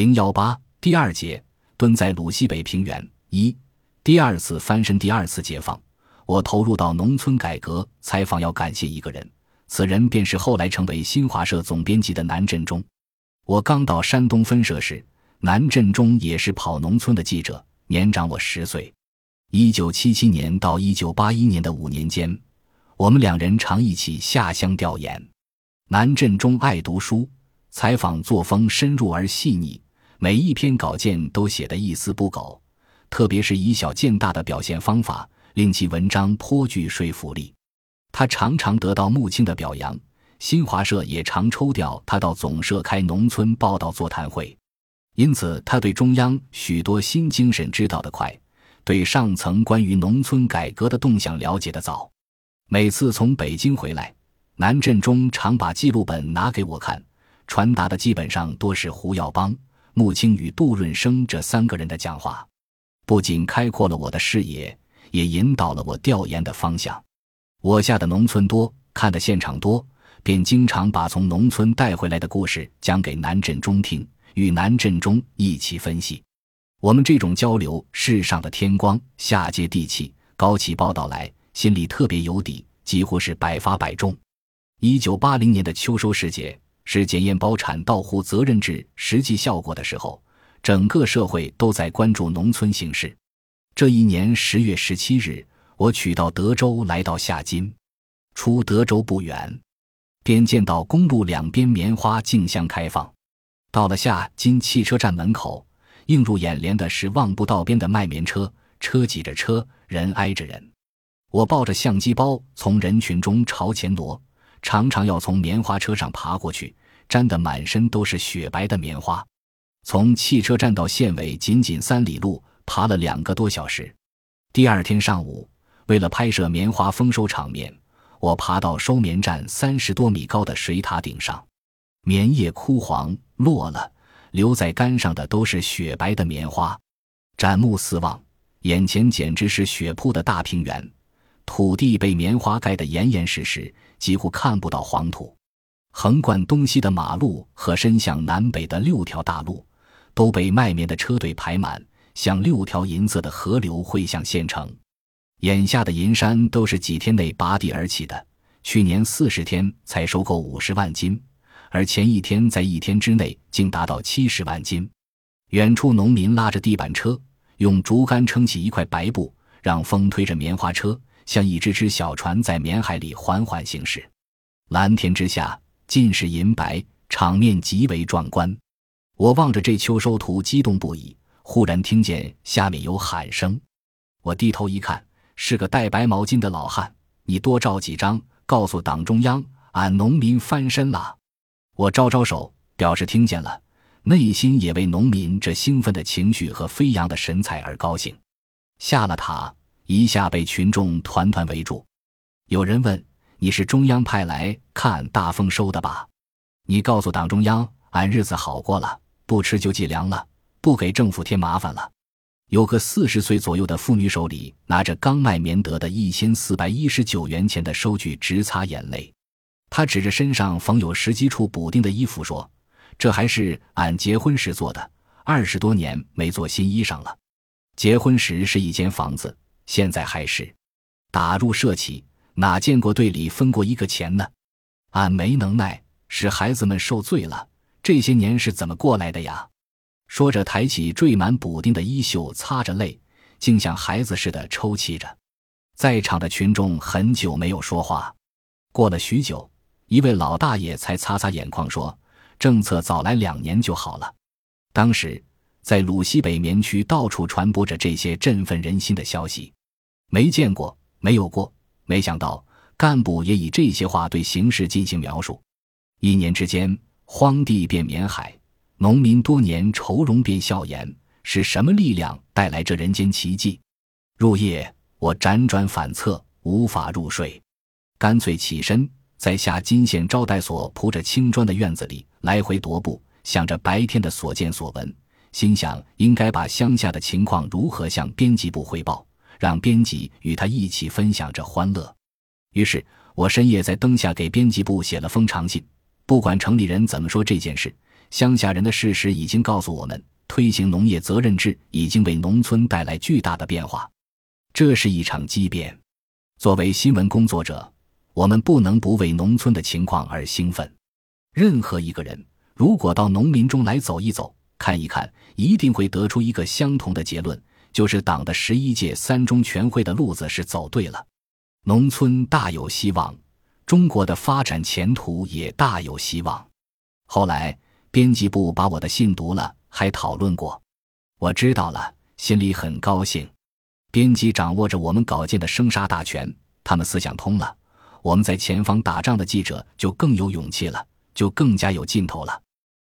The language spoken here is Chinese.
零幺八第二节，蹲在鲁西北平原。一，第二次翻身，第二次解放。我投入到农村改革采访，要感谢一个人，此人便是后来成为新华社总编辑的南振中。我刚到山东分社时，南振中也是跑农村的记者，年长我十岁。一九七七年到一九八一年的五年间，我们两人常一起下乡调研。南振中爱读书，采访作风深入而细腻，每一篇稿件都写得一丝不苟，特别是以小见大的表现方法。令其文章颇具说服力，他常常得到穆青的表扬。新华社也常抽调他到总社开农村报道座谈会，因此他对中央许多新精神知道得快，对上层关于农村改革的动向了解得早。每次从北京回来，南振中常把记录本拿给我看，传达的基本上多是胡耀邦、穆青与杜润生这三个人的讲话，不仅开阔了我的视野。也引导了我调研的方向。我下的农村多，看的现场多，便经常把从农村带回来的故事讲给南振中听，与南振中一起分析。我们这种交流，世上的天光，下接地气，高起报道来，心里特别有底，几乎是百发百中。一九八零年的秋收时节，是检验包产到户责任制实际效果的时候，整个社会都在关注农村形势。这一年十月十七日，我取到德州，来到夏津。出德州不远，便见到公路两边棉花竞相开放。到了夏津汽车站门口，映入眼帘的是望不到边的卖棉车，车挤着车，人挨着人。我抱着相机包从人群中朝前挪，常常要从棉花车上爬过去，沾得满身都是雪白的棉花。从汽车站到县委仅仅三里路。爬了两个多小时，第二天上午，为了拍摄棉花丰收场面，我爬到收棉站三十多米高的水塔顶上。棉叶枯黄落了，留在杆上的都是雪白的棉花。展目四望，眼前简直是雪铺的大平原，土地被棉花盖得严严实实，几乎看不到黄土。横贯东西的马路和伸向南北的六条大路，都被卖棉的车队排满。像六条银色的河流汇向县城，眼下的银山都是几天内拔地而起的。去年四十天才收购五十万斤，而前一天在一天之内竟达到七十万斤。远处农民拉着地板车，用竹竿撑起一块白布，让风推着棉花车，像一只只小船在棉海里缓缓行驶。蓝天之下尽是银白，场面极为壮观。我望着这秋收图，激动不已。忽然听见下面有喊声，我低头一看，是个戴白毛巾的老汉。你多照几张，告诉党中央，俺农民翻身了。我招招手，表示听见了，内心也为农民这兴奋的情绪和飞扬的神采而高兴。下了塔，一下被群众团团围住。有人问：“你是中央派来看大丰收的吧？”你告诉党中央，俺日子好过了，不吃就计粮了。不给政府添麻烦了。有个四十岁左右的妇女手里拿着刚卖棉得的一千四百一十九元钱的收据，直擦眼泪。她指着身上缝有十几处补丁的衣服说：“这还是俺结婚时做的，二十多年没做新衣裳了。结婚时是一间房子，现在还是。打入社起，哪见过队里分过一个钱呢？俺没能耐，使孩子们受罪了。这些年是怎么过来的呀？”说着，抬起缀满补丁的衣袖，擦着泪，竟像孩子似的抽泣着。在场的群众很久没有说话。过了许久，一位老大爷才擦擦眼眶，说：“政策早来两年就好了。”当时，在鲁西北棉区到处传播着这些振奋人心的消息。没见过，没有过，没想到干部也以这些话对形势进行描述。一年之间，荒地变棉海。农民多年愁容变笑颜，是什么力量带来这人间奇迹？入夜，我辗转反侧，无法入睡，干脆起身，在下金县招待所铺着青砖的院子里来回踱步，想着白天的所见所闻，心想应该把乡下的情况如何向编辑部汇报，让编辑与他一起分享着欢乐。于是我深夜在灯下给编辑部写了封长信，不管城里人怎么说这件事。乡下人的事实已经告诉我们，推行农业责任制已经为农村带来巨大的变化。这是一场激变。作为新闻工作者，我们不能不为农村的情况而兴奋。任何一个人如果到农民中来走一走、看一看，一定会得出一个相同的结论，就是党的十一届三中全会的路子是走对了。农村大有希望，中国的发展前途也大有希望。后来，编辑部把我的信读了，还讨论过。我知道了，心里很高兴。编辑掌握着我们稿件的生杀大权，他们思想通了，我们在前方打仗的记者就更有勇气了，就更加有劲头了。